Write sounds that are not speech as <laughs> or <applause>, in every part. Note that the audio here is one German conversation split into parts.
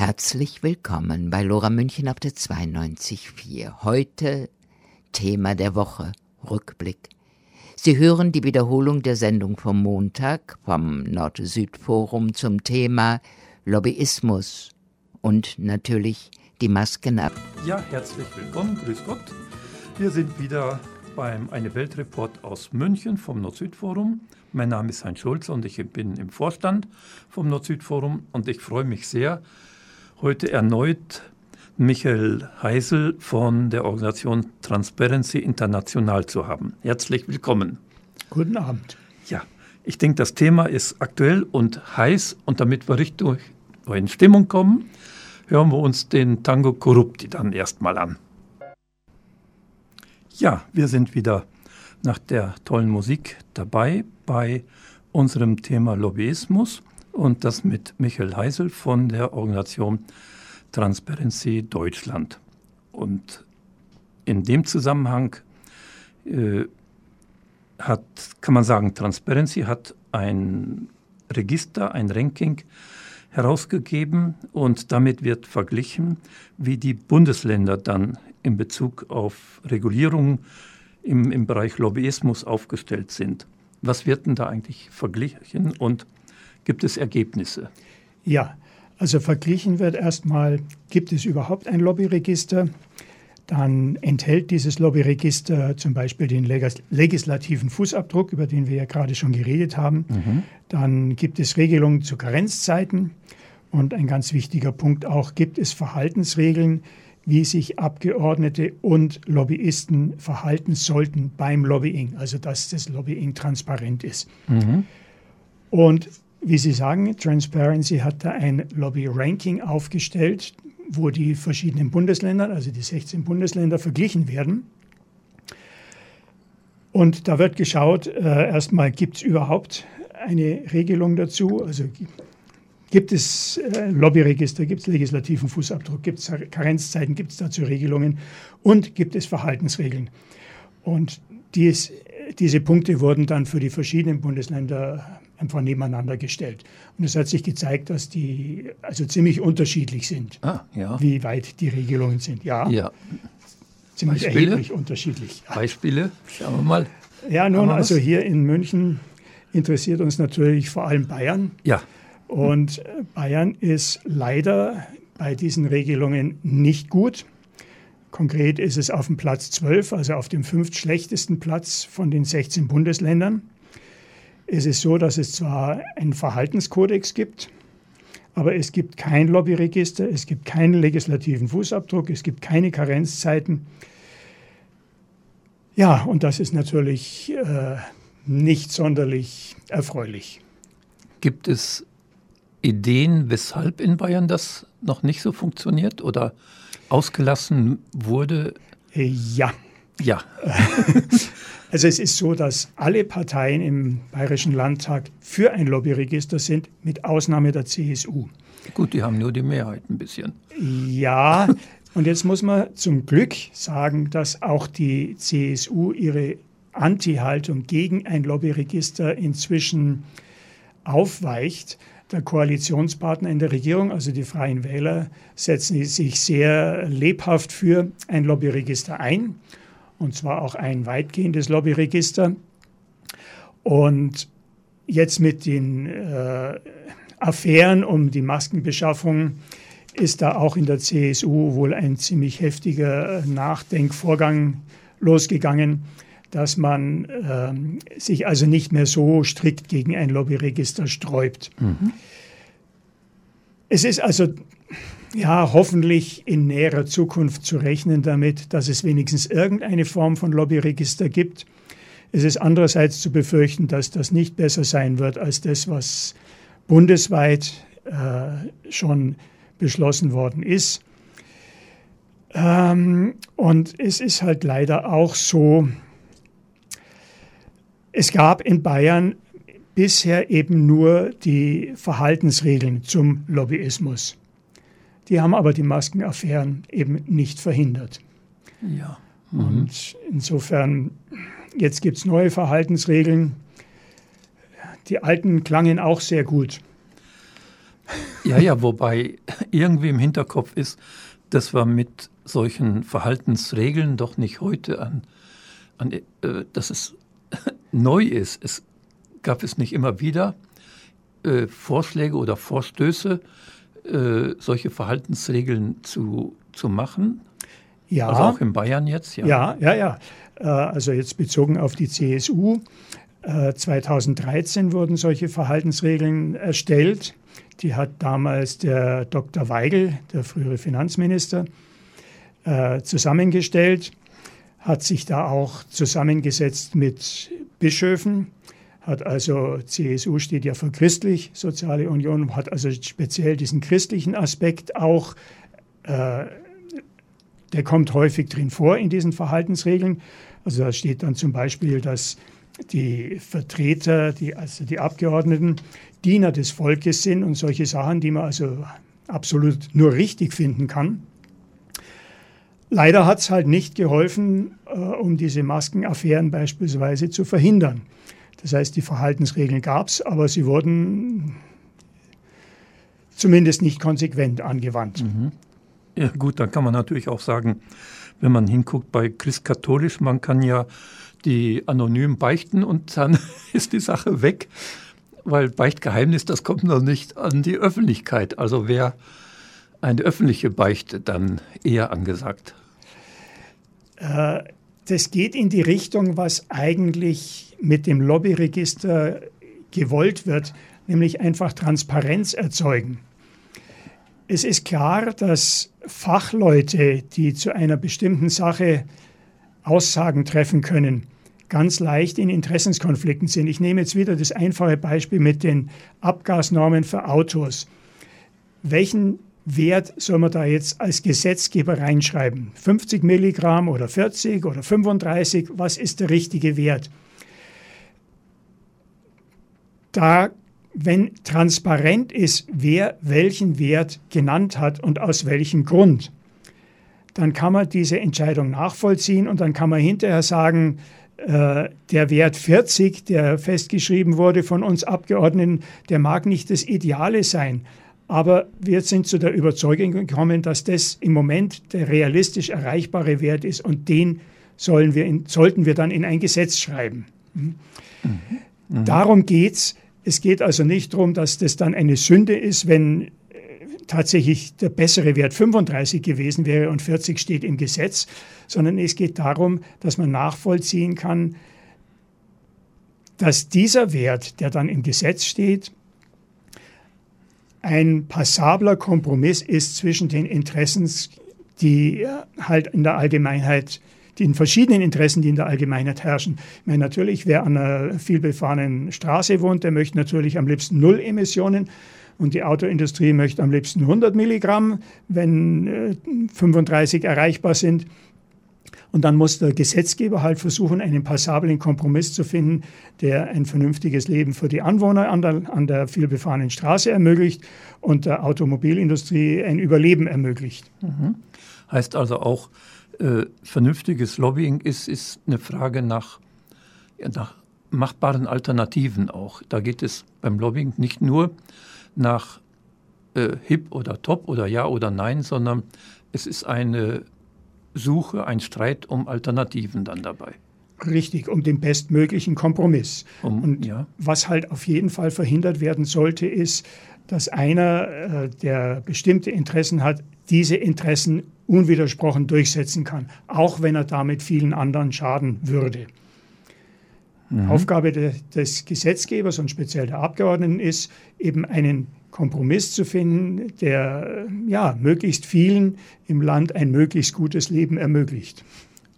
Herzlich willkommen bei Lora München auf der 92.4. Heute Thema der Woche, Rückblick. Sie hören die Wiederholung der Sendung vom Montag vom Nord-Süd-Forum zum Thema Lobbyismus und natürlich die Masken ab. Ja, herzlich willkommen, grüß Gott. Wir sind wieder beim Eine Weltreport aus München vom Nord-Süd-Forum. Mein Name ist Heinz Schulz und ich bin im Vorstand vom Nord-Süd-Forum und ich freue mich sehr, heute erneut Michael Heisel von der Organisation Transparency International zu haben. Herzlich willkommen. Guten Abend. Ja, ich denke, das Thema ist aktuell und heiß und damit wir richtig in Stimmung kommen, hören wir uns den Tango Corrupti dann erstmal an. Ja, wir sind wieder nach der tollen Musik dabei bei unserem Thema Lobbyismus und das mit Michael Heisel von der Organisation Transparency Deutschland. Und in dem Zusammenhang äh, hat, kann man sagen, Transparency hat ein Register, ein Ranking herausgegeben und damit wird verglichen, wie die Bundesländer dann in Bezug auf Regulierung im, im Bereich Lobbyismus aufgestellt sind. Was wird denn da eigentlich verglichen und gibt es Ergebnisse? Ja, also verglichen wird erstmal, gibt es überhaupt ein Lobbyregister? Dann enthält dieses Lobbyregister zum Beispiel den legislativen Fußabdruck, über den wir ja gerade schon geredet haben. Mhm. Dann gibt es Regelungen zu Karenzzeiten. Und ein ganz wichtiger Punkt auch, gibt es Verhaltensregeln, wie sich Abgeordnete und Lobbyisten verhalten sollten beim Lobbying, also dass das Lobbying transparent ist. Mhm. Und wie Sie sagen, Transparency hat da ein Lobby-Ranking aufgestellt, wo die verschiedenen Bundesländer, also die 16 Bundesländer, verglichen werden. Und da wird geschaut, äh, erstmal gibt es überhaupt eine Regelung dazu, also Gibt es äh, Lobbyregister, gibt es legislativen Fußabdruck, gibt es Karenzzeiten, gibt es dazu Regelungen und gibt es Verhaltensregeln. Und dies, diese Punkte wurden dann für die verschiedenen Bundesländer einfach nebeneinander gestellt. Und es hat sich gezeigt, dass die also ziemlich unterschiedlich sind, ah, ja. wie weit die Regelungen sind. Ja, ja. ziemlich Beispiele? erheblich unterschiedlich. Beispiele, schauen wir mal. Ja, nun, also hier in München interessiert uns natürlich vor allem Bayern. Ja. Und Bayern ist leider bei diesen Regelungen nicht gut. Konkret ist es auf dem Platz 12, also auf dem fünftschlechtesten Platz von den 16 Bundesländern. Es ist so, dass es zwar einen Verhaltenskodex gibt, aber es gibt kein Lobbyregister, es gibt keinen legislativen Fußabdruck, es gibt keine Karenzzeiten. Ja, und das ist natürlich äh, nicht sonderlich erfreulich. Gibt es Ideen, weshalb in Bayern das noch nicht so funktioniert oder ausgelassen wurde? Äh, ja. Ja. <laughs> Also es ist so, dass alle Parteien im Bayerischen Landtag für ein Lobbyregister sind, mit Ausnahme der CSU. Gut, die haben nur die Mehrheit ein bisschen. Ja, und jetzt muss man zum Glück sagen, dass auch die CSU ihre Anti-Haltung gegen ein Lobbyregister inzwischen aufweicht der Koalitionspartner in der Regierung, also die Freien Wähler, setzen sich sehr lebhaft für ein Lobbyregister ein, und zwar auch ein weitgehendes Lobbyregister. Und jetzt mit den äh, Affären um die Maskenbeschaffung ist da auch in der CSU wohl ein ziemlich heftiger Nachdenkvorgang losgegangen dass man ähm, sich also nicht mehr so strikt gegen ein Lobbyregister sträubt. Mhm. Es ist also ja hoffentlich in näherer Zukunft zu rechnen damit, dass es wenigstens irgendeine Form von Lobbyregister gibt. Es ist andererseits zu befürchten, dass das nicht besser sein wird als das, was bundesweit äh, schon beschlossen worden ist. Ähm, und es ist halt leider auch so, es gab in Bayern bisher eben nur die Verhaltensregeln zum Lobbyismus. Die haben aber die Maskenaffären eben nicht verhindert. Ja. Mhm. Und insofern, jetzt gibt es neue Verhaltensregeln. Die alten klangen auch sehr gut. Ja, ja, wobei irgendwie im Hinterkopf ist, dass wir mit solchen Verhaltensregeln doch nicht heute an, an äh, dass es <laughs> neu ist. Es gab es nicht immer wieder äh, Vorschläge oder Vorstöße, äh, solche Verhaltensregeln zu, zu machen? Ja. Also auch in Bayern jetzt? Ja, ja, ja. ja. Äh, also jetzt bezogen auf die CSU. 2013 äh, wurden solche Verhaltensregeln erstellt. Die hat damals der Dr. Weigel, der frühere Finanzminister, zusammengestellt, hat sich da auch zusammengesetzt mit Bischöfen, hat also, CSU steht ja für christlich, Soziale Union, hat also speziell diesen christlichen Aspekt auch, äh, der kommt häufig drin vor in diesen Verhaltensregeln. Also da steht dann zum Beispiel, dass die Vertreter, die, also die Abgeordneten, Diener des Volkes sind und solche Sachen, die man also absolut nur richtig finden kann. Leider hat es halt nicht geholfen, äh, um diese Maskenaffären beispielsweise zu verhindern. Das heißt, die Verhaltensregeln gab es, aber sie wurden zumindest nicht konsequent angewandt. Mhm. Ja gut, dann kann man natürlich auch sagen, wenn man hinguckt bei Christkatholisch, man kann ja die anonym beichten und dann <laughs> ist die Sache weg, weil Beichtgeheimnis, das kommt noch nicht an die Öffentlichkeit. Also wäre eine öffentliche Beichte dann eher angesagt. Äh, das geht in die Richtung, was eigentlich mit dem Lobbyregister gewollt wird, nämlich einfach Transparenz erzeugen. Es ist klar, dass Fachleute, die zu einer bestimmten Sache Aussagen treffen können, ganz leicht in Interessenskonflikten sind. Ich nehme jetzt wieder das einfache Beispiel mit den Abgasnormen für Autos. Welchen Wert soll man da jetzt als Gesetzgeber reinschreiben? 50 Milligramm oder 40 oder 35? Was ist der richtige Wert? Da, wenn transparent ist, wer welchen Wert genannt hat und aus welchem Grund, dann kann man diese Entscheidung nachvollziehen und dann kann man hinterher sagen, äh, der Wert 40, der festgeschrieben wurde von uns Abgeordneten, der mag nicht das Ideale sein, aber wir sind zu der Überzeugung gekommen, dass das im Moment der realistisch erreichbare Wert ist und den sollen wir in, sollten wir dann in ein Gesetz schreiben. Mhm. Mhm. Darum geht es. Es geht also nicht darum, dass das dann eine Sünde ist, wenn äh, tatsächlich der bessere Wert 35 gewesen wäre und 40 steht im Gesetz, sondern es geht darum, dass man nachvollziehen kann, dass dieser Wert, der dann im Gesetz steht, ein passabler Kompromiss ist zwischen den Interessen, die halt in der Allgemeinheit, den verschiedenen Interessen, die in der Allgemeinheit herrschen. Ich meine, natürlich, wer an einer vielbefahrenen Straße wohnt, der möchte natürlich am liebsten Null Emissionen. Und die Autoindustrie möchte am liebsten 100 Milligramm, wenn äh, 35 erreichbar sind. Und dann muss der Gesetzgeber halt versuchen, einen passablen Kompromiss zu finden, der ein vernünftiges Leben für die Anwohner an der, an der vielbefahrenen Straße ermöglicht und der Automobilindustrie ein Überleben ermöglicht. Mhm. Heißt also auch, äh, vernünftiges Lobbying ist, ist eine Frage nach, nach machbaren Alternativen auch. Da geht es beim Lobbying nicht nur nach äh, Hip oder Top oder Ja oder Nein, sondern es ist eine Suche, ein Streit um Alternativen dann dabei. Richtig, um den bestmöglichen Kompromiss. Um, und ja. was halt auf jeden Fall verhindert werden sollte, ist, dass einer, äh, der bestimmte Interessen hat, diese Interessen unwidersprochen durchsetzen kann, auch wenn er damit vielen anderen schaden würde. Mhm. Aufgabe de, des Gesetzgebers und speziell der Abgeordneten ist, eben einen Kompromiss zu finden, der ja, möglichst vielen im Land ein möglichst gutes Leben ermöglicht.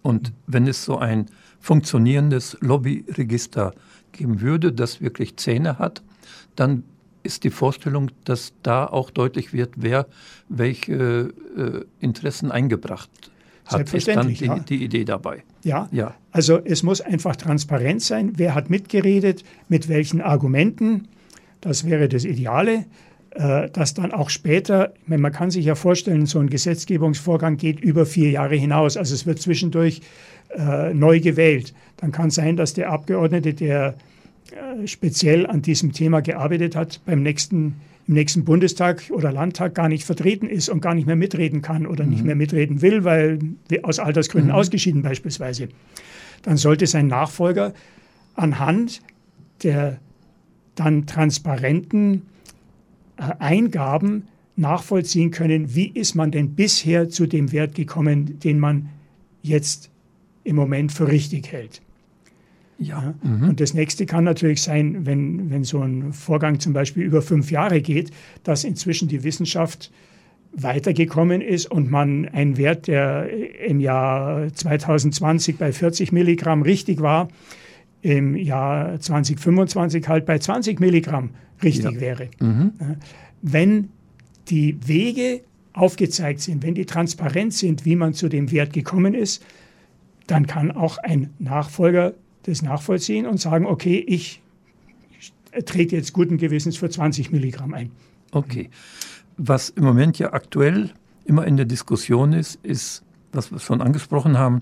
Und wenn es so ein funktionierendes Lobbyregister geben würde, das wirklich Zähne hat, dann ist die Vorstellung, dass da auch deutlich wird, wer welche äh, Interessen eingebracht hat, ist dann die, ja. die, Idee dabei. Ja, ja, also es muss einfach transparent sein, wer hat mitgeredet, mit welchen Argumenten. Das wäre das Ideale, äh, dass dann auch später, man kann sich ja vorstellen, so ein Gesetzgebungsvorgang geht über vier Jahre hinaus. Also es wird zwischendurch äh, neu gewählt. Dann kann sein, dass der Abgeordnete, der äh, speziell an diesem Thema gearbeitet hat, beim nächsten im nächsten Bundestag oder Landtag gar nicht vertreten ist und gar nicht mehr mitreden kann oder mhm. nicht mehr mitreden will, weil aus Altersgründen mhm. ausgeschieden beispielsweise, dann sollte sein Nachfolger anhand der dann transparenten äh, Eingaben nachvollziehen können, wie ist man denn bisher zu dem Wert gekommen, den man jetzt im Moment für richtig hält. Ja. Mhm. Und das nächste kann natürlich sein, wenn, wenn so ein Vorgang zum Beispiel über fünf Jahre geht, dass inzwischen die Wissenschaft weitergekommen ist und man einen Wert, der im Jahr 2020 bei 40 Milligramm richtig war, im Jahr 2025 halt bei 20 Milligramm richtig ja. wäre. Mhm. Wenn die Wege aufgezeigt sind, wenn die transparent sind, wie man zu dem Wert gekommen ist, dann kann auch ein Nachfolger das nachvollziehen und sagen, okay, ich trete jetzt guten Gewissens für 20 Milligramm ein. Okay. Was im Moment ja aktuell immer in der Diskussion ist, ist, was wir schon angesprochen haben,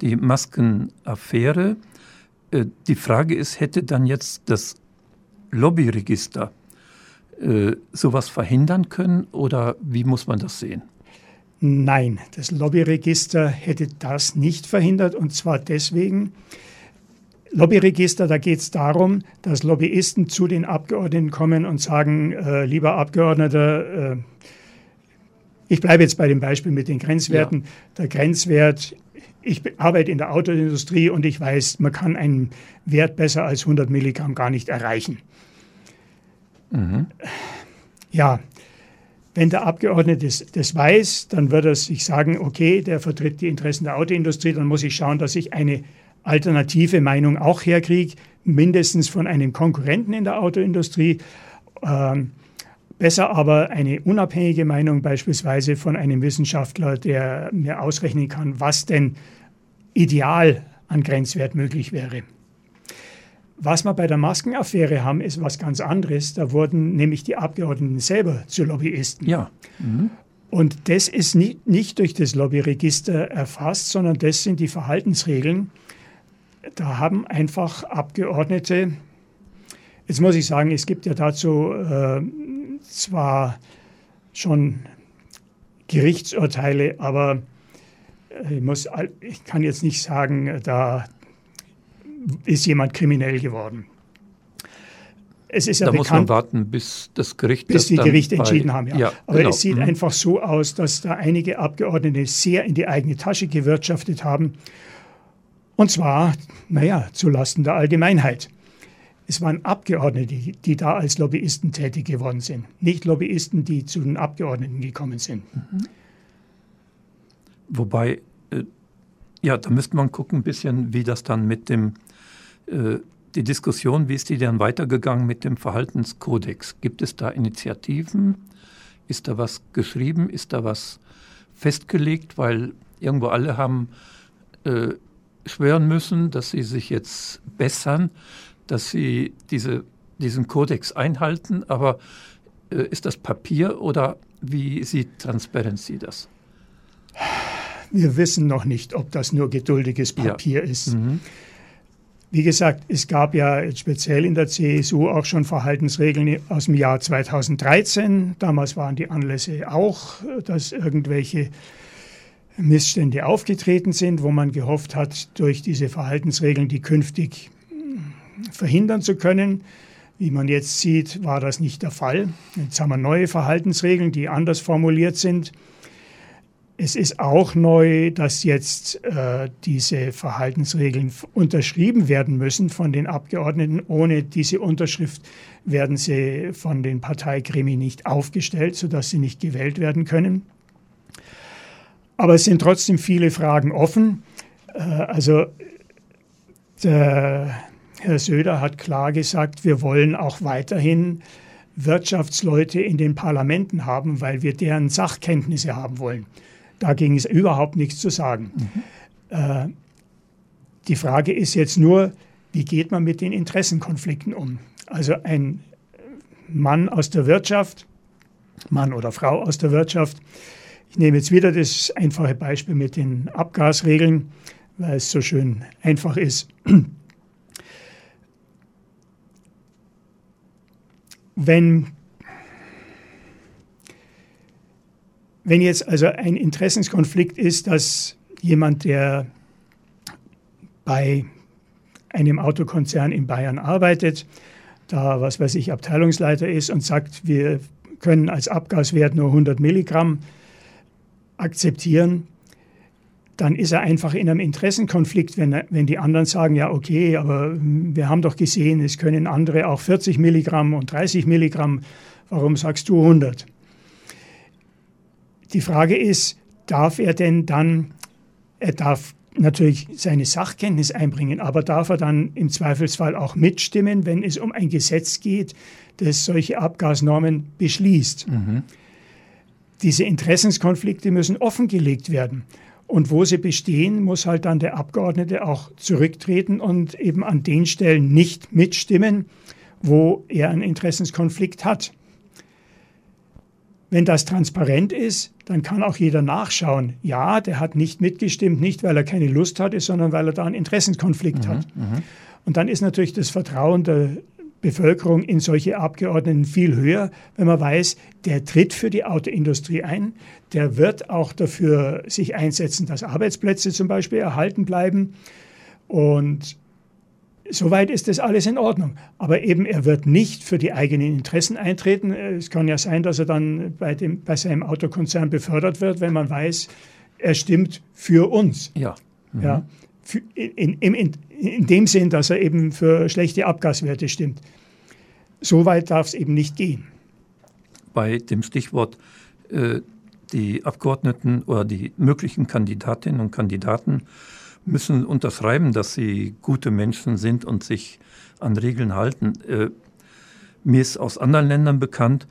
die Maskenaffäre. Äh, die Frage ist, hätte dann jetzt das Lobbyregister äh, sowas verhindern können oder wie muss man das sehen? Nein, das Lobbyregister hätte das nicht verhindert und zwar deswegen, Lobbyregister, da geht es darum, dass Lobbyisten zu den Abgeordneten kommen und sagen, äh, lieber Abgeordneter, äh, ich bleibe jetzt bei dem Beispiel mit den Grenzwerten. Ja. Der Grenzwert, ich arbeite in der Autoindustrie und ich weiß, man kann einen Wert besser als 100 Milligramm gar nicht erreichen. Mhm. Ja, wenn der Abgeordnete das, weiß, dann wird er sich sagen, okay, der vertritt die Interessen der Autoindustrie, dann muss ich schauen, dass ich eine alternative Meinung auch herkriege, mindestens von einem Konkurrenten in der Autoindustrie. Ähm, besser aber eine unabhängige Meinung beispielsweise von einem Wissenschaftler, der mir ausrechnen kann, was denn ideal an Grenzwert möglich wäre. Was wir bei der Maskenaffäre haben, ist was ganz anderes. Da wurden nämlich die Abgeordneten selber zu Lobbyisten. Ja. Mhm. Und das ist nicht, nicht durch das Lobbyregister erfasst, sondern das sind die Verhaltensregeln, da haben einfach Abgeordnete, jetzt muss ich sagen, es gibt ja dazu äh, zwar schon Gerichtsurteile, aber äh, ich, muss, ich kann jetzt nicht sagen, da ist jemand kriminell geworden. Es ist ja da bekannt, muss man warten, bis das Gericht bis die Gerichte entschieden haben. Ja. ja Aber genau. es sieht mhm. einfach so aus, dass da einige Abgeordnete sehr in die eigene Tasche gewirtschaftet haben und zwar, naja, zulasten der Allgemeinheit. Es waren Abgeordnete, die da als Lobbyisten tätig geworden sind, nicht Lobbyisten, die zu den Abgeordneten gekommen sind. Mhm. Wobei, äh, ja, da müsste man gucken, ein bisschen, wie das dann mit dem, äh, die Diskussion, wie ist die dann weitergegangen mit dem Verhaltenskodex? Gibt es da Initiativen? Ist da was geschrieben? Ist da was festgelegt? Weil irgendwo alle haben äh, schwören müssen, dass sie sich jetzt bessern, dass sie diese, diesen Kodex einhalten. Aber äh, ist das Papier oder wie sieht Transparency das? Wir wissen noch nicht, ob das nur geduldiges Papier ja. ist. Mhm. Wie gesagt, es gab ja speziell in der CSU auch schon Verhaltensregeln aus dem Jahr 2013. Damals waren die Anlässe auch, dass irgendwelche Missstände aufgetreten sind, wo man gehofft hat, durch diese Verhaltensregeln die künftig verhindern zu können. Wie man jetzt sieht, war das nicht der Fall. Jetzt haben wir neue Verhaltensregeln, die anders formuliert sind. Es ist auch neu, dass jetzt äh, diese Verhaltensregeln unterschrieben werden müssen von den Abgeordneten. Ohne diese Unterschrift werden sie von den Parteigremien nicht aufgestellt, sodass sie nicht gewählt werden können. Aber es sind trotzdem viele Fragen offen. Äh, also der Herr Söder hat klar gesagt, wir wollen auch weiterhin Wirtschaftsleute in den Parlamenten haben, weil wir deren Sachkenntnisse haben wollen. Dagegen ist überhaupt nichts zu sagen. Mhm. die Frage ist jetzt nur, wie geht man mit den Interessenkonflikten um? Also ein Mann aus der Wirtschaft, Mann oder Frau aus der Wirtschaft, ich nehme jetzt wieder das einfache Beispiel mit den Abgasregeln, weil es so schön einfach ist. wenn, wenn jetzt also ein Interessenskonflikt ist, dass jemand, der bei einem Autokonzern in Bayern arbeitet, da was weiß ich, Abteilungsleiter ist und sagt, wir können als Abgaswert nur 100 Milligramm akzeptieren, dann ist er einfach in einem Interessenkonflikt, wenn, wenn die anderen sagen, ja, okay, aber wir haben doch gesehen, es können andere auch 40 Milligramm und 30 Milligramm, warum sagst du 100? Die Frage ist, darf er denn dann, er darf natürlich seine Sachkenntnis einbringen, aber darf er dann im Zweifelsfall auch mitstimmen, wenn es um ein Gesetz geht, das solche Abgasnormen beschließt? Mhm. Diese Interessenskonflikte müssen offengelegt werden. Und wo sie bestehen, muss halt dann der Abgeordnete auch zurücktreten und eben an den Stellen nicht mitstimmen, wo er einen Interessenskonflikt hat. Wenn das transparent ist, dann kann auch jeder nachschauen. Ja, der hat nicht mitgestimmt, nicht weil er keine Lust hatte, sondern weil er da einen Interessenskonflikt mhm, hat. Mhm. Und dann ist natürlich das Vertrauen der Bevölkerung in solche Abgeordneten viel höher, wenn man weiß, der tritt für die Autoindustrie ein, der wird auch dafür sich einsetzen, dass Arbeitsplätze zum Beispiel erhalten bleiben. Und soweit ist das alles in Ordnung. Aber eben, er wird nicht für die eigenen Interessen eintreten. Es kann ja sein, dass er dann bei, dem, bei seinem Autokonzern befördert wird, wenn man weiß, er stimmt für uns. Ja. Mhm. ja in, in, in, dem Sinn, dass er eben für schlechte Abgaswerte stimmt. So weit darf es eben nicht gehen. Bei dem Stichwort äh, die Abgeordneten oder die möglichen Kandidatinnen und Kandidaten müssen unterschreiben, dass sie gute Menschen sind und sich an Regeln halten. Äh, mir ist aus anderen Ländern bekannt,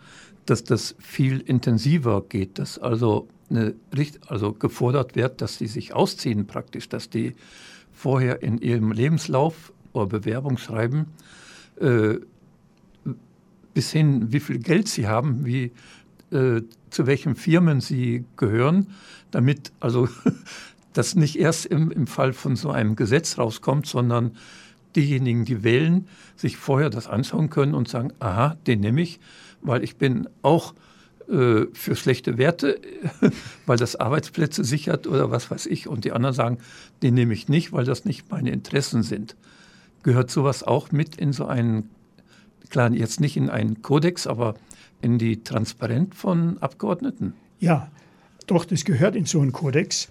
dass das viel intensiver geht, dass also, eine, also gefordert wird, dass sie sich ausziehen praktisch, dass die vorher in ihrem Lebenslauf oder Bewerbung schreiben, äh, bis hin, wie viel Geld sie haben, wie, äh, zu welchen Firmen sie gehören, damit also <laughs> das nicht erst im, im Fall von so einem Gesetz rauskommt, sondern diejenigen, die wählen, sich vorher das anschauen können und sagen, aha, den nehme ich, weil ich bin auch äh, für schlechte Werte, <laughs> weil das Arbeitsplätze sichert oder was weiß ich. Und die anderen sagen, den nehme ich nicht, weil das nicht meine Interessen sind. Gehört sowas auch mit in so einen, klar, jetzt nicht in einen Kodex, aber in die Transparenz von Abgeordneten? Ja, doch, das gehört in so einen Kodex.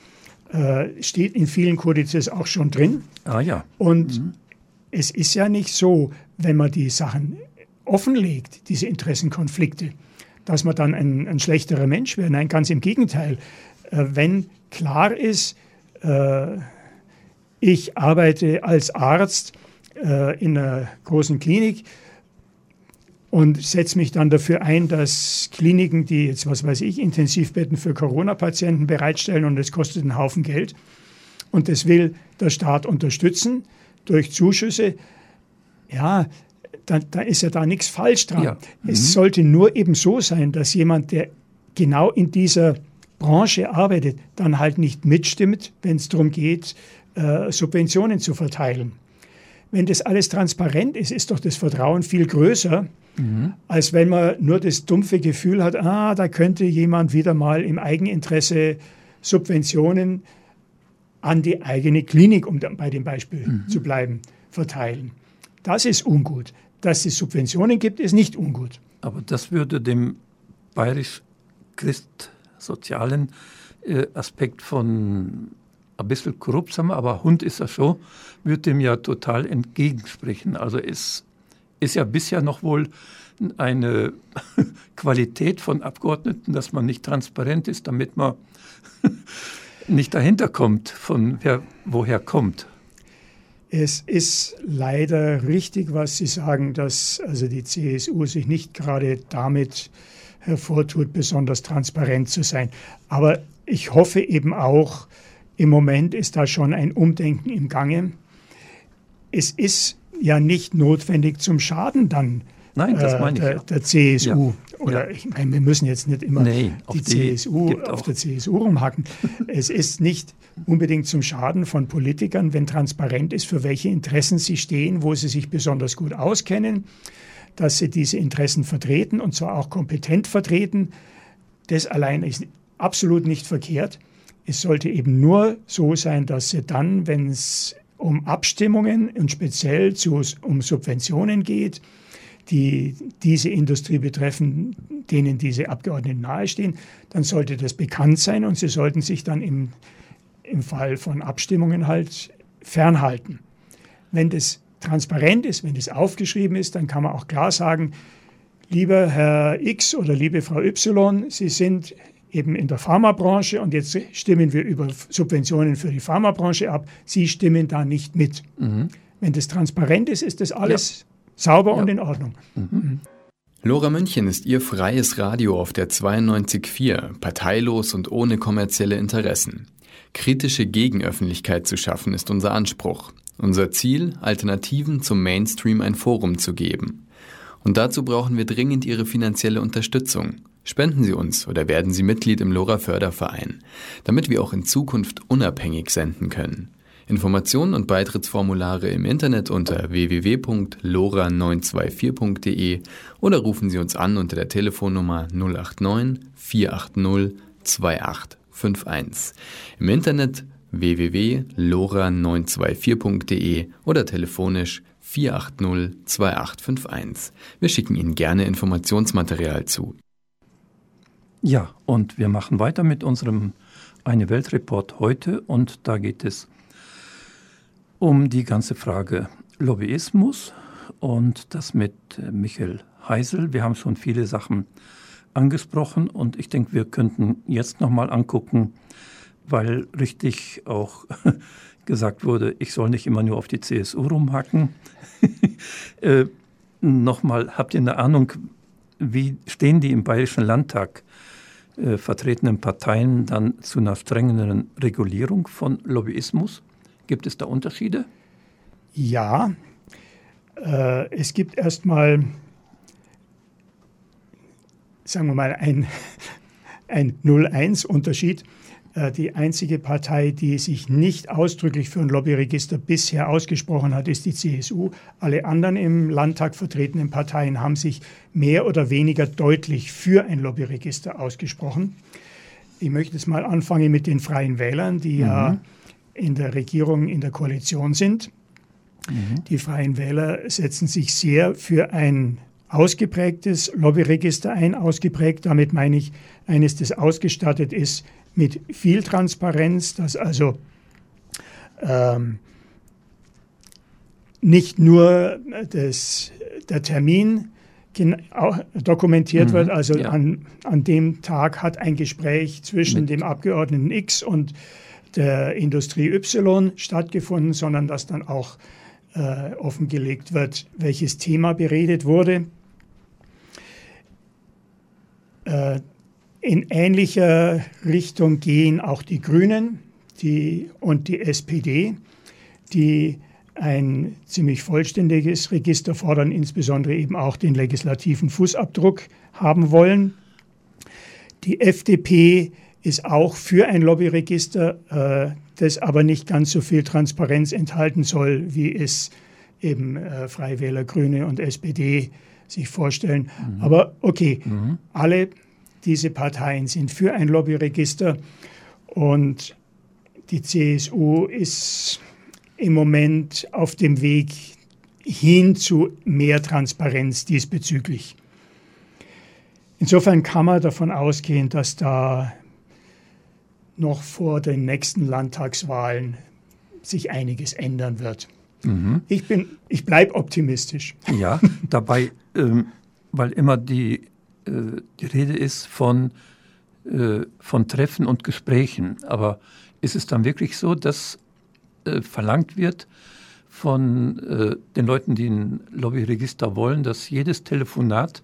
Äh, steht in vielen Kodizes auch schon drin. Ah ja. Und mhm. es ist ja nicht so, wenn man die Sachen offenlegt, diese Interessenkonflikte, dass man dann ein, ein schlechterer Mensch wäre. Nein, ganz im Gegenteil. Äh, wenn klar ist, äh, ich arbeite als Arzt äh, in einer großen Klinik und setze mich dann dafür ein, dass Kliniken, die jetzt, was weiß ich, Intensivbetten für Corona-Patienten bereitstellen und das kostet einen Haufen Geld und das will der Staat unterstützen durch Zuschüsse, ja, da, da ist ja da nichts falsch dran. Ja. Mhm. Es sollte nur eben so sein, dass jemand, der genau in dieser Branche arbeitet, dann halt nicht mitstimmt, wenn es darum geht, äh, Subventionen zu verteilen. Wenn das alles transparent ist, ist doch das Vertrauen viel größer, mhm. als wenn man nur das dumpfe Gefühl hat, ah, da könnte jemand wieder mal im Eigeninteresse Subventionen an die eigene Klinik, um bei dem Beispiel mhm. zu bleiben, verteilen. Das ist ungut. Dass es Subventionen gibt, ist nicht ungut. Aber das würde dem bayerisch-christsozialen äh, Aspekt von ein bisschen korrupt sein, aber Hund ist er schon, würde dem ja total entgegensprechen. Also es ist ja bisher noch wohl eine <laughs> Qualität von Abgeordneten, dass man nicht transparent ist, damit man <laughs> nicht dahinter kommt, von wer woher kommt. Es ist leider richtig, was Sie sagen, dass also die CSU sich nicht gerade damit hervortut, besonders transparent zu sein. Aber ich hoffe eben auch, im Moment ist da schon ein Umdenken im Gange. Es ist ja nicht notwendig zum Schaden dann Nein, das meine ich, der, der CSU. Ja. Oder ich meine, wir müssen jetzt nicht immer nee, die, die CSU auf der CSU rumhacken. es ist nicht unbedingt zum Schaden von Politikern, wenn transparent ist, für welche Interessen sie stehen, wo sie sich besonders gut auskennen, dass sie diese Interessen vertreten und zwar auch kompetent vertreten. Das allein ist absolut nicht verkehrt. Es sollte eben nur so sein, dass sie dann, wenn es um Abstimmungen und speziell zu, um Subventionen geht, die diese Industrie betreffen, denen diese Abgeordneten nahestehen, dann sollte das bekannt sein und sie sollten sich dann im, im Fall von Abstimmungen halt fernhalten. Wenn das transparent ist, wenn das aufgeschrieben ist, dann kann man auch klar sagen, lieber Herr X oder liebe Frau Y, Sie sind eben in der Pharmabranche und jetzt stimmen wir über Subventionen für die Pharmabranche ab. Sie stimmen da nicht mit. Mhm. Wenn das transparent ist, ist das alles. Sauber ja. und in Ordnung. Mhm. Mhm. Lora München ist Ihr freies Radio auf der 92.4, parteilos und ohne kommerzielle Interessen. Kritische Gegenöffentlichkeit zu schaffen ist unser Anspruch. Unser Ziel, Alternativen zum Mainstream ein Forum zu geben. Und dazu brauchen wir dringend Ihre finanzielle Unterstützung. Spenden Sie uns oder werden Sie Mitglied im LoRa Förderverein, damit wir auch in Zukunft unabhängig senden können. Informationen und Beitrittsformulare im Internet unter www.lora924.de oder rufen Sie uns an unter der Telefonnummer 089 480 2851. Im Internet www.lora924.de oder telefonisch 480 2851. Wir schicken Ihnen gerne Informationsmaterial zu. Ja, und wir machen weiter mit unserem Eine Welt Report heute und da geht es um die ganze Frage Lobbyismus und das mit äh, Michael Heisel. Wir haben schon viele Sachen angesprochen und ich denke, wir könnten jetzt nochmal angucken, weil richtig auch <laughs> gesagt wurde, ich soll nicht immer nur auf die CSU rumhacken. <laughs> äh, nochmal, habt ihr eine Ahnung, wie stehen die im Bayerischen Landtag äh, vertretenen Parteien dann zu einer strengeren Regulierung von Lobbyismus? Gibt es da Unterschiede? Ja, äh, es gibt erstmal, sagen wir mal, ein, <laughs> ein 0-1-Unterschied. Äh, die einzige Partei, die sich nicht ausdrücklich für ein Lobbyregister bisher ausgesprochen hat, ist die CSU. Alle anderen im Landtag vertretenen Parteien haben sich mehr oder weniger deutlich für ein Lobbyregister ausgesprochen. Ich möchte jetzt mal anfangen mit den Freien Wählern, die mhm. ja in der Regierung, in der Koalition sind. Mhm. Die Freien Wähler setzen sich sehr für ein ausgeprägtes Lobbyregister ein. Ausgeprägt, damit meine ich eines, das ausgestattet ist mit viel Transparenz, dass also ähm, nicht nur das, der Termin dokumentiert mhm, wird, also ja. an, an dem Tag hat ein Gespräch zwischen mit. dem Abgeordneten X und der Industrie Y stattgefunden, sondern dass dann auch äh, offengelegt wird, welches Thema beredet wurde. Äh, in ähnlicher Richtung gehen auch die Grünen die, und die SPD, die ein ziemlich vollständiges Register fordern, insbesondere eben auch den legislativen Fußabdruck haben wollen. Die FDP ist auch für ein Lobbyregister, äh, das aber nicht ganz so viel Transparenz enthalten soll, wie es eben äh, Freiwähler, Grüne und SPD sich vorstellen. Mhm. Aber okay, mhm. alle diese Parteien sind für ein Lobbyregister und die CSU ist im Moment auf dem Weg hin zu mehr Transparenz diesbezüglich. Insofern kann man davon ausgehen, dass da noch vor den nächsten Landtagswahlen sich einiges ändern wird. Mhm. Ich, ich bleibe optimistisch. Ja, dabei, ähm, weil immer die äh, die Rede ist von, äh, von Treffen und Gesprächen. Aber ist es dann wirklich so, dass äh, verlangt wird von den Leuten, die ein Lobbyregister wollen, dass jedes Telefonat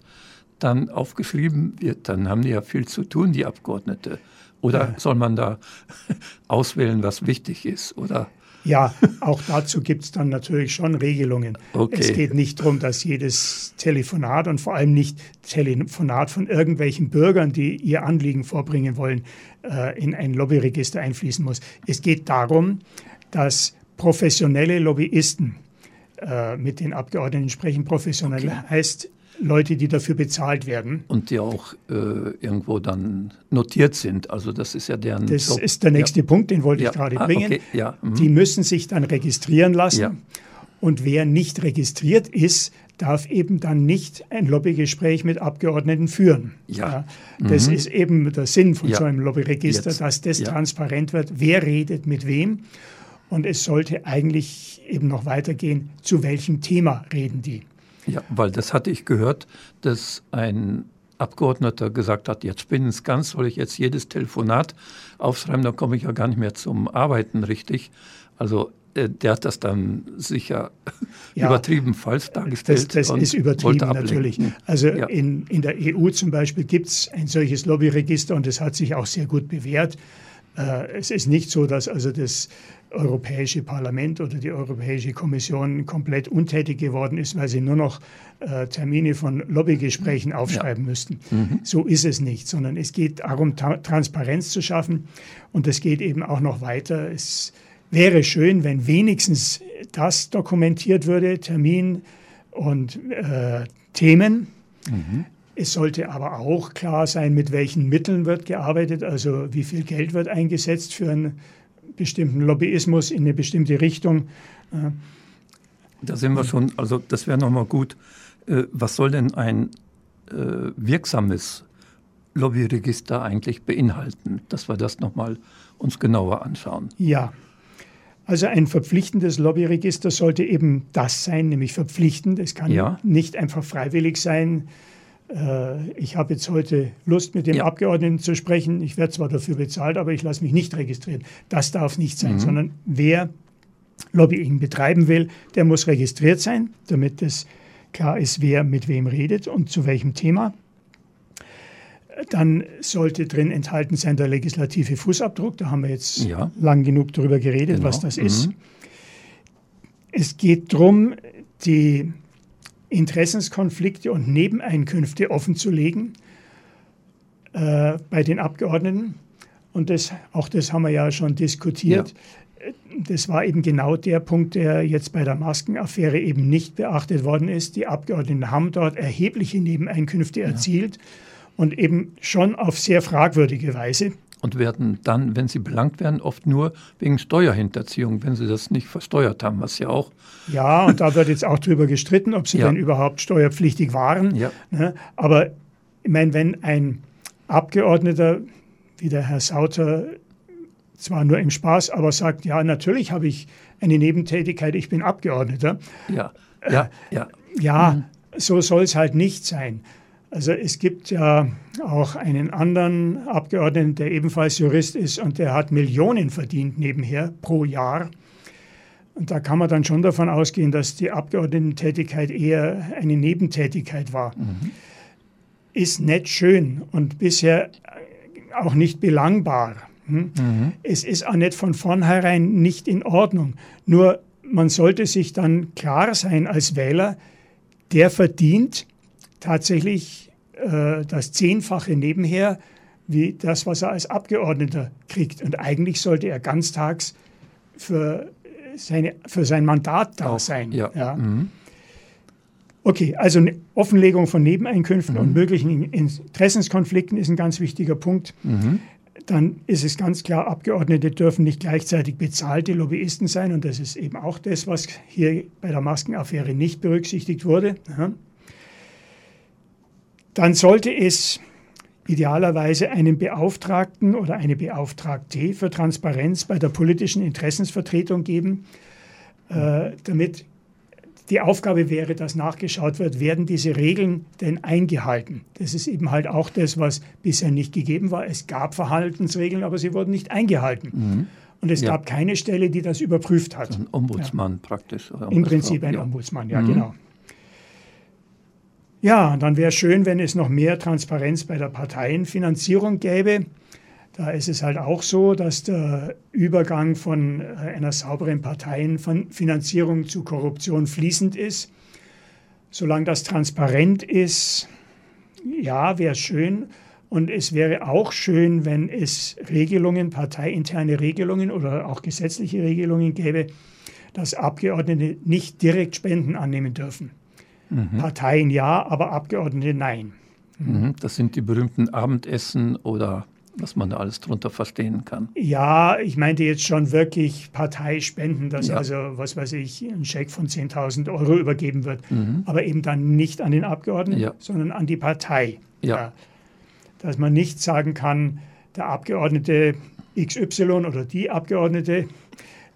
dann aufgeschrieben wird? Dann haben die ja viel zu tun, die Abgeordnete. Oder soll man da <laughs> auswählen, was wichtig ist? Oder ja, <laughs> auch dazu gibt es dann natürlich schon Regelungen. Okay. Es geht nicht darum, dass jedes Telefonat und vor allem nicht Telefonat von irgendwelchen Bürgern, die ihr Anliegen vorbringen wollen, äh, in ein Lobbyregister einfließen muss. Es geht darum, dass professionelle Lobbyisten äh, mit den Abgeordneten sprechen. Professionell okay. heißt Leute, die dafür bezahlt werden. Und die auch äh, irgendwo dann notiert sind. Also das ist ja deren Das Job. ist der nächste ja. Punkt, den wollte ich gerade ah, bringen. Okay. Ja. Mhm. Die müssen sich dann registrieren lassen. Und wer nicht registriert ist, darf eben dann nicht ein Lobbygespräch mit Abgeordneten führen. Ja. das mhm. ist eben der Sinn von so einem Lobbyregister, Jetzt. dass das transparent wird, wer redet mit wem. Und es sollte eigentlich eben noch weitergehen, zu welchem Thema reden die. Ja, weil das hatte ich gehört, dass ein Abgeordneter gesagt hat, jetzt bin ich ganz, soll ich jetzt jedes Telefonat aufschreiben, dann komme ich ja gar nicht mehr zum Arbeiten richtig. Also äh, der hat das dann sicher ja, <laughs> übertrieben falsch dargestellt. Das, das ist übertrieben natürlich. Also ja. in, in der EU zum Beispiel gibt es ein solches Lobbyregister und das hat sich auch sehr gut bewährt. Äh, es ist nicht so, dass also das Europäische Parlament oder die Europäische Kommission komplett untätig geworden ist, weil sie nur noch äh, Termine von Lobbygesprächen aufschreiben ja. müssten. Mhm. So ist es nicht, sondern es geht darum, Transparenz zu schaffen und es geht eben auch noch weiter. Es wäre schön, wenn wenigstens das dokumentiert würde, Termin und äh, Themen. Mhm. Es sollte aber auch klar sein, mit welchen Mitteln wird gearbeitet, also wie viel Geld wird eingesetzt für ein bestimmten Lobbyismus in eine bestimmte Richtung. Äh, da sind wir schon, also das wäre nochmal gut. Äh, was soll denn ein äh, wirksames Lobbyregister eigentlich beinhalten, dass wir das nochmal uns genauer anschauen? Ja, also ein verpflichtendes Lobbyregister sollte eben das sein, nämlich verpflichtend. Es kann ja. nicht einfach freiwillig sein. Äh, ich habe jetzt heute Lust, mit dem ja. Abgeordneten zu sprechen. Ich werde zwar dafür bezahlt, aber ich lasse mich nicht registrieren. Das darf nicht sein, mhm. sondern wer Lobbying betreiben will, der muss registriert sein, damit es klar ist, wer mit wem redet und zu welchem Thema. Dann sollte drin enthalten sein der legislative Fußabdruck. Da haben wir jetzt ja. lang genug darüber geredet, genau. was das ist. Mhm. Es geht darum, die Interessenskonflikte und Nebeneinkünfte offenzulegen äh, bei den Abgeordneten. Und das, auch das haben wir ja schon diskutiert. Ja. Das war eben genau der Punkt, der jetzt bei der Maskenaffäre eben nicht beachtet worden ist. Die Abgeordneten haben dort erhebliche Nebeneinkünfte ja. erzielt und eben schon auf sehr fragwürdige Weise und werden dann, wenn sie belangt werden, oft nur wegen Steuerhinterziehung, wenn sie das nicht versteuert haben, was ja auch. Ja, und da wird jetzt auch drüber gestritten, ob sie ja. denn überhaupt steuerpflichtig waren. Ja. Ne? Aber ich meine, wenn ein Abgeordneter wie der Herr Sauter zwar nur im Spaß, aber sagt, ja, natürlich habe ich eine Nebentätigkeit, ich bin Abgeordneter. Ja, ja, ja. Ja, mhm. so soll es halt nicht sein. Also es gibt ja auch einen anderen Abgeordneten, der ebenfalls Jurist ist und der hat Millionen verdient nebenher pro Jahr. Und da kann man dann schon davon ausgehen, dass die Abgeordnetentätigkeit eher eine Nebentätigkeit war. Mhm. Ist nicht schön und bisher auch nicht belangbar. Hm? Mhm. Es ist auch nicht von vornherein nicht in Ordnung. Nur man sollte sich dann klar sein als Wähler, der verdient tatsächlich äh, das Zehnfache nebenher wie das, was er als Abgeordneter kriegt. Und eigentlich sollte er ganztags für, seine, für sein Mandat da Auch, sein. Ja. ja. Mhm. Okay, also eine Offenlegung von Nebeneinkünften mhm. und möglichen Interessenskonflikten ist ein ganz wichtiger Punkt. Mhm. Dann ist es ganz klar, Abgeordnete dürfen nicht gleichzeitig bezahlte Lobbyisten sein. Und das ist eben auch das, was hier bei der Maskenaffäre nicht berücksichtigt wurde. Ja dann sollte es idealerweise einen Beauftragten oder eine Beauftragte für Transparenz bei der politischen Interessensvertretung geben, äh, damit die Aufgabe wäre, dass nachgeschaut wird, werden diese Regeln denn eingehalten? Das ist eben halt auch das, was bisher nicht gegeben war. Es gab Verhaltensregeln, aber sie wurden nicht eingehalten. Mhm. Und es ja. gab keine Stelle, die das überprüft hat. Ein Ombudsmann ja. praktisch. Im Prinzip ein ja. Ombudsmann, ja, mhm. genau. Ja, dann wäre es schön, wenn es noch mehr Transparenz bei der Parteienfinanzierung gäbe. Da ist es halt auch so, dass der Übergang von äh, einer sauberen Parteienfinanzierung zu Korruption fließend ist. Solange das transparent ist, ja, wäre es schön. Und es wäre auch schön, wenn es Regelungen, parteiinterne Regelungen oder auch gesetzliche Regelungen gäbe, dass Abgeordnete nicht direkt Spenden annehmen dürfen. Mhm. Parteien ja, aber Abgeordnete nein. Mhm. Das sind die berühmten Abendessen oder was man da alles drunter verstehen kann. Ja, ich meinte jetzt schon wirklich Parteispenden, dass ja. also, was weiß ich, ein Scheck von 10.000 Euro übergeben wird, mhm. aber eben dann nicht an den Abgeordneten, ja. sondern an die Partei. Ja. Dass man nicht sagen kann, der Abgeordnete XY oder die Abgeordnete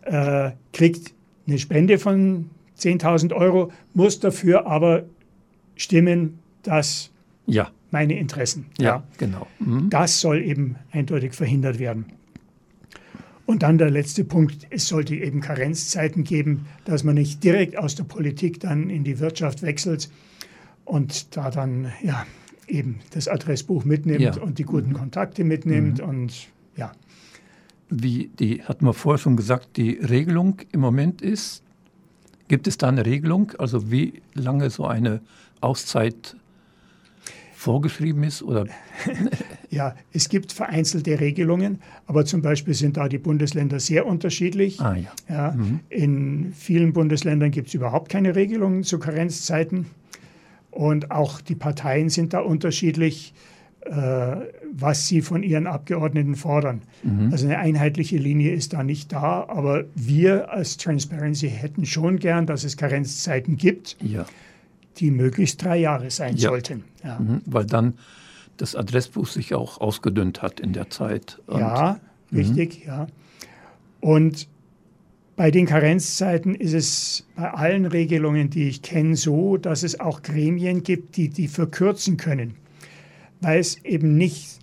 äh, kriegt eine Spende von 10.000 Euro, muss dafür aber stimmen, dass ja. meine Interessen. Ja, ja. genau. Mhm. Das soll eben eindeutig verhindert werden. Und dann der letzte Punkt, es sollte eben Karenzzeiten geben, dass man nicht direkt aus der Politik dann in die Wirtschaft wechselt und da dann ja eben das Adressbuch mitnimmt ja. und die guten mhm. Kontakte mitnimmt mhm. und ja. Wie die hatten wir vorher schon gesagt, die Regelung im Moment ist, gibt es da eine Regelung, also wie lange so eine Auszeit vorgeschrieben ist? Oder? <laughs> ja, es gibt vereinzelte Regelungen, aber zum Beispiel sind da die Bundesländer sehr unterschiedlich. Ah, ja. Ja, mhm. In vielen Bundesländern gibt es überhaupt keine Regelungen zu Karenzzeiten. Und auch die Parteien sind da unterschiedlich, was sie von ihren Abgeordneten fordern. Mhm. Also eine einheitliche Linie ist da nicht da, aber wir als Transparency hätten schon gern, dass es Karenzzeiten gibt. Ja die möglichst drei Jahre sein ja. sollten. Ja. Mhm, weil dann das Adressbuch sich auch ausgedünnt hat in der Zeit. Und, ja, mhm. richtig, ja. Und bei den Karenzzeiten ist es bei allen Regelungen, die ich kenne, so, dass es auch Gremien gibt, die die verkürzen können, weil es eben nicht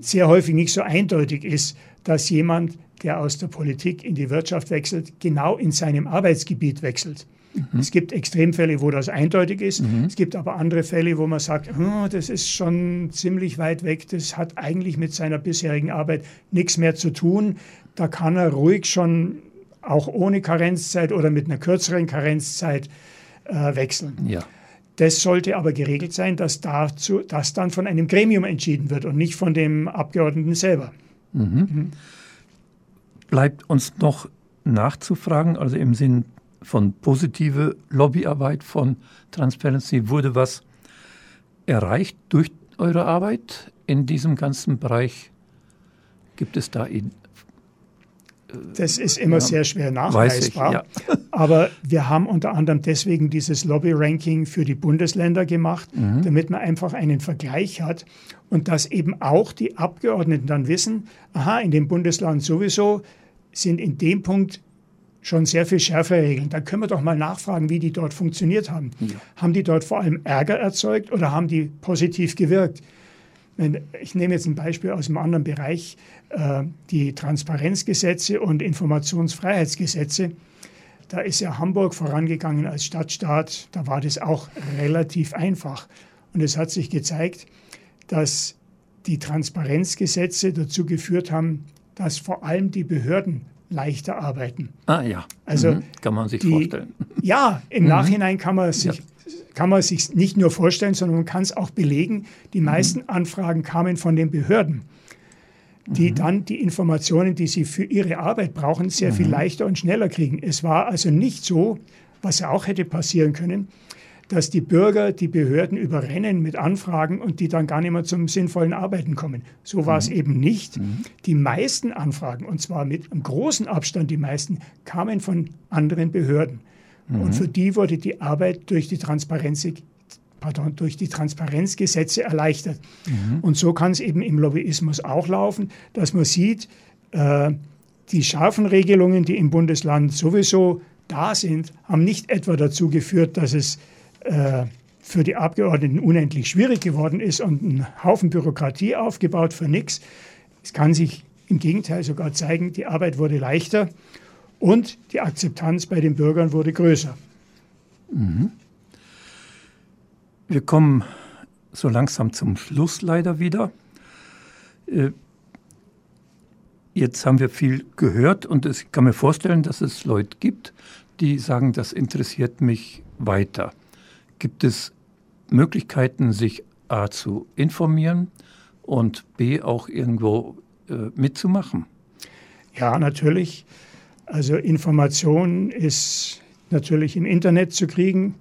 sehr häufig nicht so eindeutig ist, dass jemand, der aus der Politik in die Wirtschaft wechselt, genau in seinem Arbeitsgebiet wechselt. Mhm. Es gibt Extremfälle, wo das eindeutig ist. Mhm. Es gibt aber andere Fälle, wo man sagt, oh, das ist schon ziemlich weit weg, das hat eigentlich mit seiner bisherigen Arbeit nichts mehr zu tun. Da kann er ruhig schon auch ohne Karenzzeit oder mit einer kürzeren Karenzzeit äh, wechseln. Ja. Das sollte aber geregelt sein, dass dazu, das dann von einem Gremium entschieden wird und nicht von dem Abgeordneten selber. Mhm. Mhm. Bleibt uns noch nachzufragen, also im Sinn von positive Lobbyarbeit von Transparency wurde was erreicht durch eure Arbeit in diesem ganzen Bereich? Gibt es da das ist immer ja, sehr schwer nachweisbar. Ich, ja. <laughs> Aber wir haben unter anderem deswegen dieses Lobby-Ranking für die Bundesländer gemacht, mhm. damit man einfach einen Vergleich hat und dass eben auch die Abgeordneten dann wissen, aha, in dem Bundesland sowieso sind in dem Punkt schon sehr viel schärfere Regeln. Da können wir doch mal nachfragen, wie die dort funktioniert haben. Ja. Haben die dort vor allem Ärger erzeugt oder haben die positiv gewirkt? Ich nehme jetzt ein Beispiel aus einem anderen Bereich, äh, die Transparenzgesetze und Informationsfreiheitsgesetze. Da ist ja Hamburg vorangegangen als Stadtstaat. Da war das auch relativ einfach. Und es hat sich gezeigt, dass die Transparenzgesetze dazu geführt haben, dass vor allem die Behörden leichter arbeiten. Ah ja, also mhm. kann man sich die, vorstellen. Ja, im mhm. Nachhinein kann man sich ja. kann man sich nicht nur vorstellen, sondern man kann es auch belegen. Die mhm. meisten mhm. Anfragen kamen von den Behörden, die mhm. dann die Informationen, die sie für ihre Arbeit brauchen, sehr viel mhm. leichter und schneller kriegen. Es war also nicht so, was ja auch hätte passieren können, dass die Bürger die Behörden überrennen mit Anfragen und die dann gar nicht mehr zum sinnvollen Arbeiten kommen. So war mhm. es eben nicht. Mhm. Die meisten Anfragen, und zwar mit einem großen Abstand die meisten, kamen von anderen Behörden. Mhm. Und für die wurde die Arbeit durch die Transparenz Pardon, durch die Transparenzgesetze erleichtert. Mhm. Und so kann es eben im Lobbyismus auch laufen, dass man sieht, äh, die scharfen Regelungen, die im Bundesland sowieso da sind, haben nicht etwa dazu geführt, dass es äh, für die Abgeordneten unendlich schwierig geworden ist und ein Haufen Bürokratie aufgebaut für nichts. Es kann sich im Gegenteil sogar zeigen, die Arbeit wurde leichter und die Akzeptanz bei den Bürgern wurde größer. Mhm. Wir kommen so langsam zum Schluss leider wieder. Äh, jetzt haben wir viel gehört und ich kann mir vorstellen, dass es Leute gibt, die sagen, das interessiert mich weiter. Gibt es Möglichkeiten, sich A zu informieren und B auch irgendwo äh, mitzumachen? Ja, natürlich. Also Information ist natürlich im Internet zu kriegen.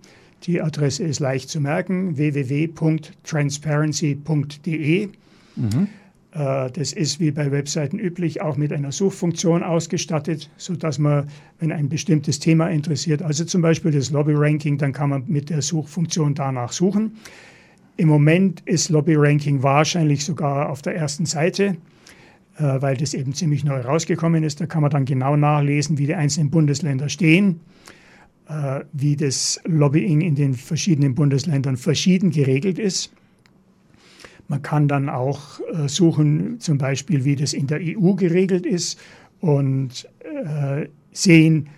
Die Adresse ist leicht zu merken, www.transparency.de. Mhm. Äh, das ist wie bei Webseiten üblich auch mit einer Suchfunktion ausgestattet, sodass man, wenn ein bestimmtes Thema interessiert, also zum Beispiel das Lobby-Ranking, dann kann man mit der Suchfunktion danach suchen. Im Moment ist Lobby-Ranking wahrscheinlich sogar auf der ersten Seite, äh, weil das eben ziemlich neu rausgekommen ist. Da kann man dann genau nachlesen, wie die einzelnen Bundesländer stehen, äh, wie das Lobbying in den verschiedenen Bundesländern verschieden geregelt ist. Man kann dann auch äh, suchen, zum Beispiel, wie das in der EU geregelt ist und äh, sehen,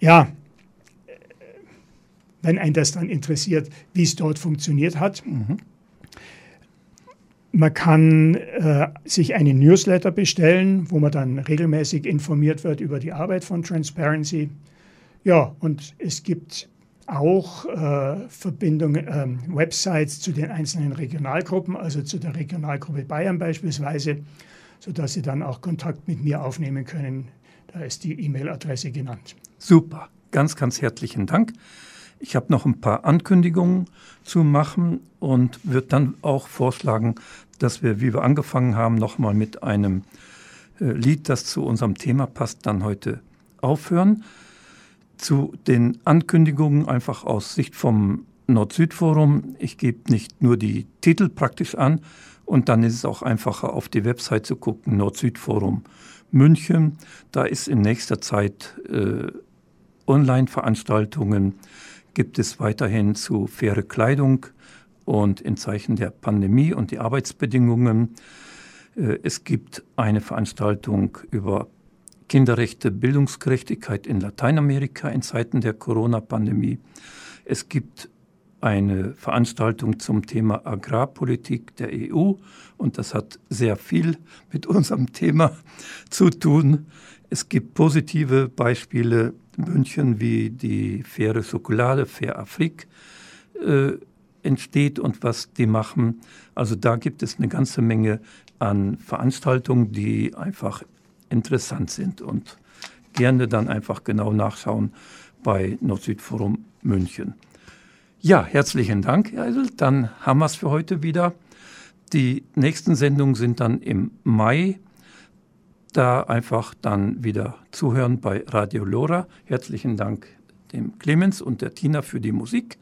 ja, wenn ein das dann interessiert, wie es dort funktioniert hat. Mhm. Man kann äh, sich einen Newsletter bestellen, wo man dann regelmäßig informiert wird über die Arbeit von Transparency. Ja, und es gibt auch äh, Verbindungen, ähm, Websites zu den einzelnen Regionalgruppen, also zu der Regionalgruppe Bayern beispielsweise, sodass Sie dann auch Kontakt mit mir aufnehmen können. Da ist die E-Mail-Adresse genannt. Super, ganz, ganz herzlichen Dank. Ich habe noch ein paar Ankündigungen zu machen und würde dann auch vorschlagen, dass wir, wie wir angefangen haben, nochmal mit einem äh, Lied, das zu unserem Thema passt, dann heute aufhören zu den Ankündigungen einfach aus Sicht vom Nord-Süd-Forum. Ich gebe nicht nur die Titel praktisch an und dann ist es auch einfacher, auf die Website zu gucken, Nord-Süd-Forum München. Da ist in nächster Zeit äh, Online-Veranstaltungen, gibt es weiterhin zu faire Kleidung und in Zeichen der Pandemie und die Arbeitsbedingungen. Äh, es gibt eine Veranstaltung über Kinderrechte, Bildungsgerechtigkeit in Lateinamerika in Zeiten der Corona-Pandemie. Es gibt eine Veranstaltung zum Thema Agrarpolitik der EU und das hat sehr viel mit unserem Thema zu tun. Es gibt positive Beispiele in München, wie die faire Schokolade, Fair Afrique äh, entsteht und was die machen. Also da gibt es eine ganze Menge an Veranstaltungen, die einfach interessant sind und gerne dann einfach genau nachschauen bei Nord-Süd-Forum München. Ja, herzlichen Dank, Herr Eisel. Dann haben wir es für heute wieder. Die nächsten Sendungen sind dann im Mai. Da einfach dann wieder zuhören bei Radio Lora. Herzlichen Dank dem Clemens und der Tina für die Musik.